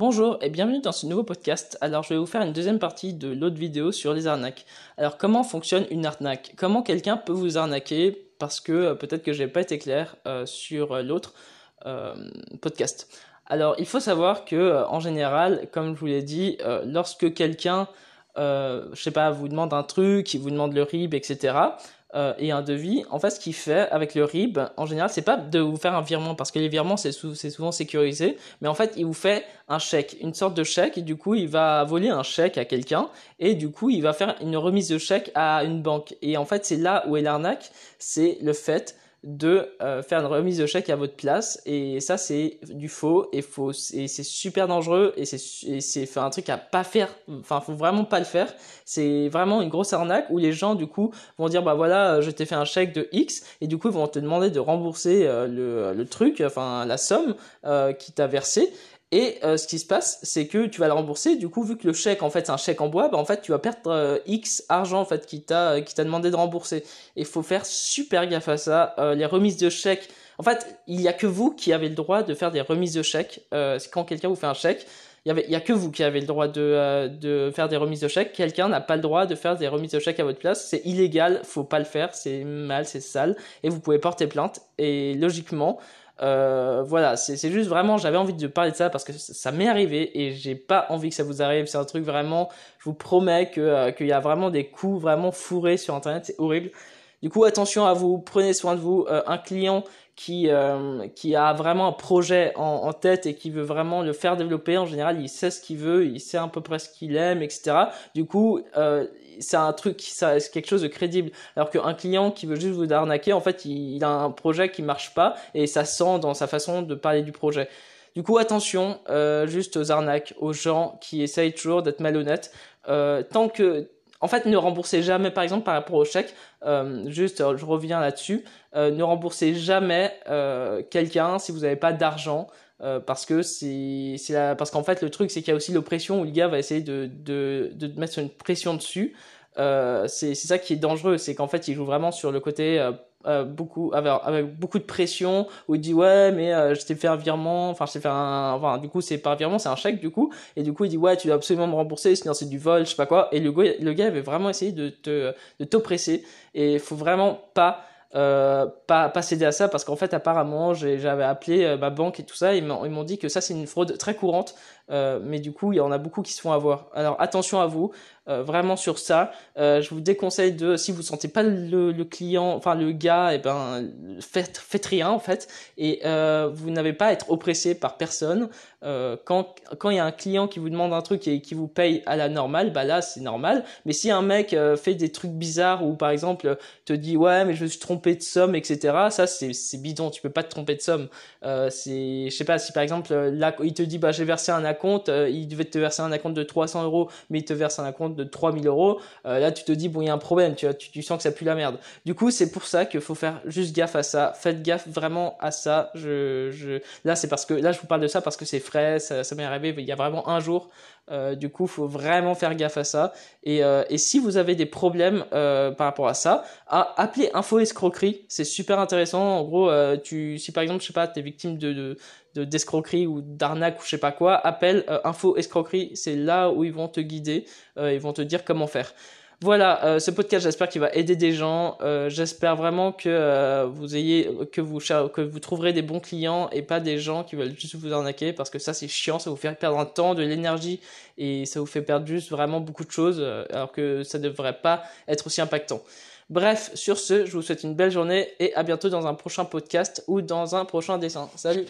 Bonjour et bienvenue dans ce nouveau podcast. Alors je vais vous faire une deuxième partie de l'autre vidéo sur les arnaques. Alors comment fonctionne une arnaque? Comment quelqu'un peut vous arnaquer? Parce que euh, peut-être que je n'ai pas été clair euh, sur euh, l'autre podcast. Alors il faut savoir que en général, comme je vous l'ai dit, lorsque quelqu'un, je sais pas, vous demande un truc, il vous demande le RIB, etc euh, et un devis, en fait, ce qu'il fait avec le RIB, en général, c'est pas de vous faire un virement, parce que les virements, c'est souvent sécurisé, mais en fait, il vous fait un chèque, une sorte de chèque, et du coup, il va voler un chèque à quelqu'un, et du coup, il va faire une remise de chèque à une banque. Et en fait, c'est là où est l'arnaque, c'est le fait de euh, faire une remise de chèque à votre place. Et ça c'est du faux et faux. Et c'est super dangereux et c'est c'est un truc à pas faire. Enfin faut vraiment pas le faire. C'est vraiment une grosse arnaque où les gens du coup vont dire bah voilà euh, je t'ai fait un chèque de X. Et du coup ils vont te demander de rembourser euh, le, le truc enfin la somme euh, qui t'a versé et euh, ce qui se passe, c'est que tu vas le rembourser. Du coup, vu que le chèque, en fait, c'est un chèque en bois, bah, en fait, tu vas perdre euh, X argent, en fait, qui t'a, euh, qui t'a demandé de rembourser. Et il faut faire super gaffe à ça. les remises de chèques, en fait, il y a que vous qui avez le droit de faire des remises de chèques. c'est quand quelqu'un vous fait un chèque. Il y, a que vous qui avez le droit de, de faire des remises de chèques. Quelqu'un n'a pas le droit de faire des remises de chèques à votre place. C'est illégal, faut pas le faire, c'est mal, c'est sale. Et vous pouvez porter plainte. Et logiquement, euh, voilà, c'est juste vraiment, j'avais envie de parler de ça parce que ça m'est arrivé et j'ai pas envie que ça vous arrive. C'est un truc vraiment, je vous promets que euh, qu'il y a vraiment des coups vraiment fourrés sur internet, c'est horrible. Du coup, attention à vous, prenez soin de vous. Euh, un client qui qui a vraiment un projet en, en, tête et qui veut vraiment le faire développer, en général, il sait ce qu'il veut, il sait à peu près ce qu'il aime, etc. Du coup, c'est un truc, c'est quelque chose de crédible. Alors qu'un client qui veut juste vous arnaquer, en fait, il, a un projet qui marche pas et ça sent dans sa façon de parler du projet. Du coup, attention, euh, juste aux arnaques, aux gens qui essayent toujours d'être malhonnêtes. Euh, tant que, en fait, ne remboursez jamais, par exemple, par rapport au chèque. Euh, juste, je reviens là-dessus. ne remboursez jamais quelqu'un si vous n'avez pas d'argent. Euh, parce que c'est parce qu'en fait le truc c'est qu'il y a aussi l'oppression où le gars va essayer de de de mettre une pression dessus. Euh, c'est ça qui est dangereux c'est qu'en fait il joue vraiment sur le côté euh, euh beaucoup avec, beaucoup de pression où il dit ouais mais euh, je t'ai fait un virement enfin je t'ai fait un enfin du coup c'est pas un virement c'est un chèque du coup. Et du coup il dit ouais tu dois absolument me rembourser sinon c'est du vol je sais pas quoi. Et le gars le gars avait vraiment essayé de te de t'oppresser. Et faut vraiment pas euh, pas, pas céder à ça parce qu'en fait apparemment j'avais appelé euh, ma banque et tout ça. Ils m'ont dit que ça c'est une fraude très courante. Euh, mais du coup il y en a beaucoup qui se font avoir. Alors attention à vous euh, vraiment sur ça. Je vous déconseille de si vous sentez pas le, le client enfin le gars et eh ben faites faites rien en fait. Et vous n'avez pas à être oppressé par personne. Quand quand il y a un client qui vous demande un truc et qui vous paye à la normale bah là c'est normal. Mais si un mec fait des trucs bizarres ou par exemple te dit ouais mais je suis trompé de somme, etc. Ça, c'est bidon. Tu peux pas te tromper de somme. Euh, c'est, je sais pas, si par exemple, là, il te dit, bah, j'ai versé un acompte, euh, il devait te verser un acompte de 300 euros, mais il te verse un acompte de 3000 euros. Euh, là, tu te dis, bon, il y a un problème, tu, vois, tu, sens que ça pue la merde. Du coup, c'est pour ça qu'il faut faire juste gaffe à ça. Faites gaffe vraiment à ça. Je, je, là, c'est parce que, là, je vous parle de ça parce que c'est frais, ça, ça m'est arrivé il y a vraiment un jour. Euh, du coup, faut vraiment faire gaffe à ça. Et, euh, et si vous avez des problèmes euh, par rapport à ça, appelez Info Escroquerie. C'est super intéressant. En gros, tu, si par exemple, je sais pas, t'es victime de, de d'escroquerie ou d'arnaque ou je sais pas quoi, appelle Info Escroquerie. C'est là où ils vont te guider. ils vont te dire comment faire. Voilà, euh, ce podcast, j'espère qu'il va aider des gens. Euh, j'espère vraiment que euh, vous ayez, que vous que vous trouverez des bons clients et pas des gens qui veulent juste vous arnaquer parce que ça c'est chiant, ça vous fait perdre un temps, de l'énergie et ça vous fait perdre juste vraiment beaucoup de choses alors que ça ne devrait pas être aussi impactant. Bref, sur ce, je vous souhaite une belle journée et à bientôt dans un prochain podcast ou dans un prochain dessin. Salut